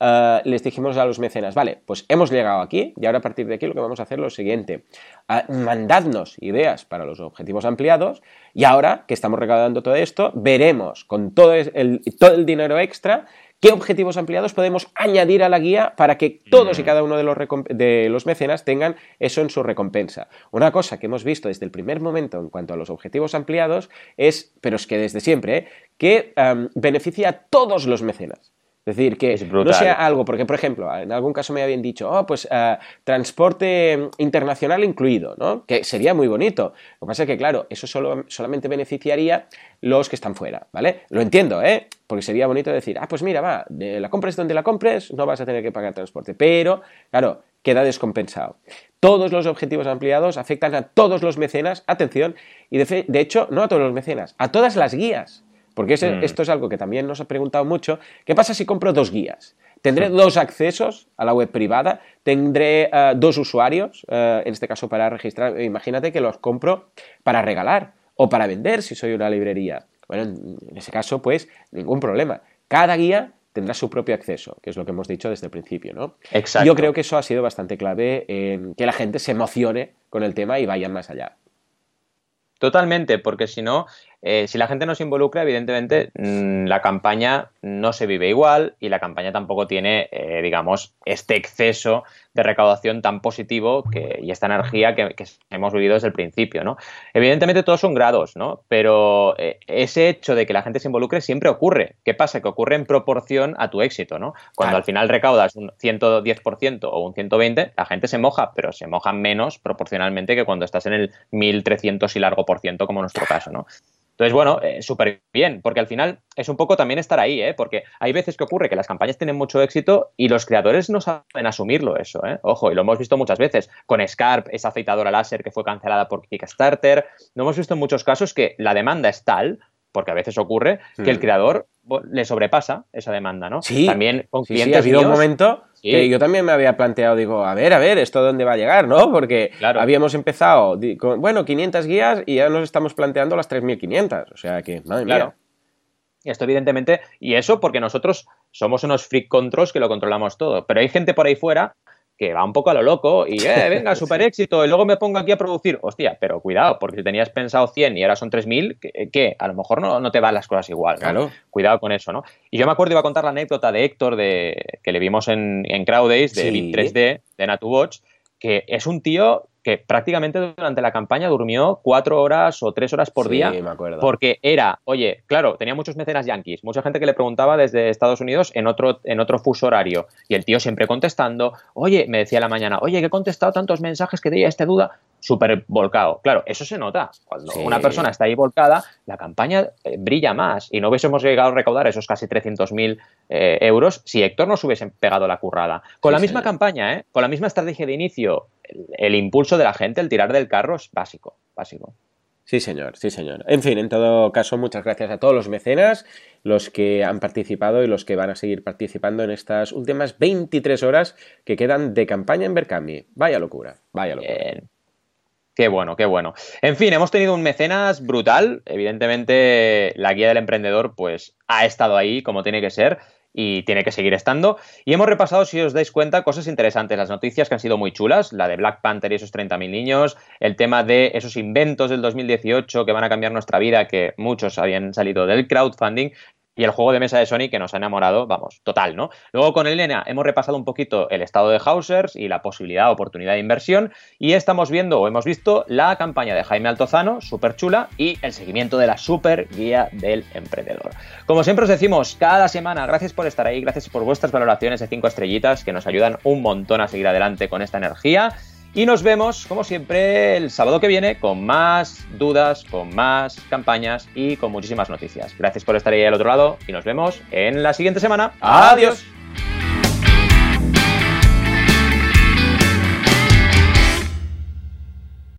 Speaker 2: eh, les dijimos a los mecenas, vale, pues hemos llegado aquí y ahora a partir de aquí lo que vamos a hacer es lo siguiente. Ah, mandadnos ideas para los objetivos ampliados y ahora que estamos recaudando todo esto, veremos con todo el, todo el dinero extra qué objetivos ampliados podemos añadir a la guía para que todos y cada uno de los, recomp- de los mecenas tengan eso en su recompensa. Una cosa que hemos visto desde el primer momento en cuanto a los objetivos ampliados es, pero es que desde siempre, ¿eh? que am, beneficia a todos los mecenas. Es decir, que
Speaker 1: Es
Speaker 2: no sea algo, porque por ejemplo, en algún caso me habían dicho, oh, pues ah, transporte internacional incluido, ¿no? Que sería muy bonito. Lo que pasa es que, claro, eso solo, solamente beneficiaría los que están fuera, ¿vale? Lo entiendo, ¿eh? Porque sería bonito decir, ah, pues mira, va, de la compres donde la compres, no vas a tener que pagar transporte. Pero, claro, queda descompensado. Todos los objetivos ampliados afectan a todos los mecenas, atención, y de, fe- de hecho, no a todos los mecenas, a todas las guías. Porque
Speaker 1: Mm.
Speaker 2: esto es algo que también nos ha preguntado mucho. ¿Qué pasa si compro dos guías? ¿Tendré dos accesos a la web privada? ¿Tendré eh, dos usuarios? eh, en este caso para registrar. Imagínate que los compro para regalar. o para vender si soy una librería. Bueno, en ese caso, pues ningún problema. Cada guía tendrá su propio acceso, que es lo que hemos dicho desde el principio, ¿no?
Speaker 1: Exacto.
Speaker 2: Yo creo que eso ha sido bastante clave en que la gente se emocione con el tema y vayan más allá.
Speaker 1: Totalmente, porque si no, eh, si la gente no se involucra, evidentemente mm, la campaña no se vive igual y la campaña tampoco tiene, eh, digamos, este exceso de recaudación tan positivo que, y esta energía que, hemos vivido desde el principio, ¿no? Evidentemente todos son grados, ¿no? Pero eh, ese hecho de que la gente se involucre siempre ocurre. ¿Qué pasa? Que ocurre en proporción a tu éxito, ¿no? Cuando al final recaudas un 110% o un 120%, la gente se moja, pero se moja menos proporcionalmente que cuando estás en el 1300 y largo por ciento, como en nuestro caso, ¿no? Entonces, bueno, eh, súper bien, porque al final es un poco también estar ahí, ¿eh? porque hay veces que ocurre que las campañas tienen mucho éxito y los creadores no saben asumirlo eso. ¿Eh? Ojo, y lo hemos visto muchas veces con Scarp, esa afeitadora láser que fue cancelada por Kickstarter. No hemos visto en muchos casos que la demanda es tal porque a veces ocurre que el mm. creador le sobrepasa esa demanda, ¿no?
Speaker 2: Sí, también con clientes sí, ha habido un momento que yo también me había planteado, digo, a ver, a ver, ¿esto dónde va a llegar, no? Porque habíamos empezado con, bueno, 500 guías y ya nos estamos planteando las 3.500, o sea que, madre mía.
Speaker 1: Esto evidentemente, y eso porque nosotros somos unos freak controls que lo controlamos todo, pero hay gente por ahí fuera que va un poco a lo loco y, eh, venga, super éxito, y luego me pongo aquí a producir. Hostia, pero cuidado, porque si tenías pensado 100 y ahora son 3.000, ¿qué? A lo mejor no, no, te van las cosas igual. Claro. Cuidado con eso, ¿no? Y yo me acuerdo, iba a contar la anécdota de Héctor, de, que le vimos en, en Crowdays, de 3D, de NatuWatch, que es un tío que prácticamente durante la campaña durmió cuatro horas o tres horas por sí, día.
Speaker 2: Me acuerdo.
Speaker 1: Porque era, oye, claro, tenía muchos mecenas yankees, mucha gente que le preguntaba desde Estados Unidos en otro, en otro fuso horario. Y el tío siempre contestando, oye, me decía la mañana, oye, que he contestado tantos mensajes que tenía esta duda, súper volcado. Claro, eso se nota. Cuando una persona está ahí volcada, la campaña eh, brilla más. Y no hubiésemos llegado a recaudar esos casi 300.000 eh, euros si Héctor nos hubiese pegado la currada. Con la misma campaña, ¿eh? con la misma estrategia de inicio, el, impulso de la gente, el tirar del carro es básico, básico.
Speaker 2: Sí, señor, sí, señor. En fin, en todo caso, muchas gracias a todos los mecenas, los que han participado y los que van a seguir participando en estas últimas 23 horas que quedan de campaña en Berkami. Vaya locura, vaya locura.
Speaker 1: Qué bueno, qué bueno. En fin, hemos tenido un mecenas brutal. Evidentemente, la guía del emprendedor, pues, ha estado ahí como tiene que ser y tiene que seguir estando. Y hemos repasado, si os dais cuenta, cosas interesantes, las noticias que han sido muy chulas, la de Black Panther y esos 30.000 niños, el tema de esos inventos del 2018 que van a cambiar nuestra vida, que muchos habían salido del crowdfunding, y el juego de mesa de Sony que nos ha enamorado, vamos, total, ¿no? Luego con Elena hemos repasado un poquito el estado de Hausers y la posibilidad, oportunidad de inversión y estamos viendo o hemos visto la campaña de Jaime Altozano, súper chula, y el seguimiento de la super guía del emprendedor. Como siempre os decimos, cada semana, gracias por estar ahí, gracias por vuestras valoraciones de 5 estrellitas que nos ayudan un montón a seguir adelante con esta energía. Y nos vemos, como siempre, el sábado que viene con más dudas, con más campañas y con muchísimas noticias. Gracias por estar ahí al otro lado y nos vemos en la siguiente semana. Adiós.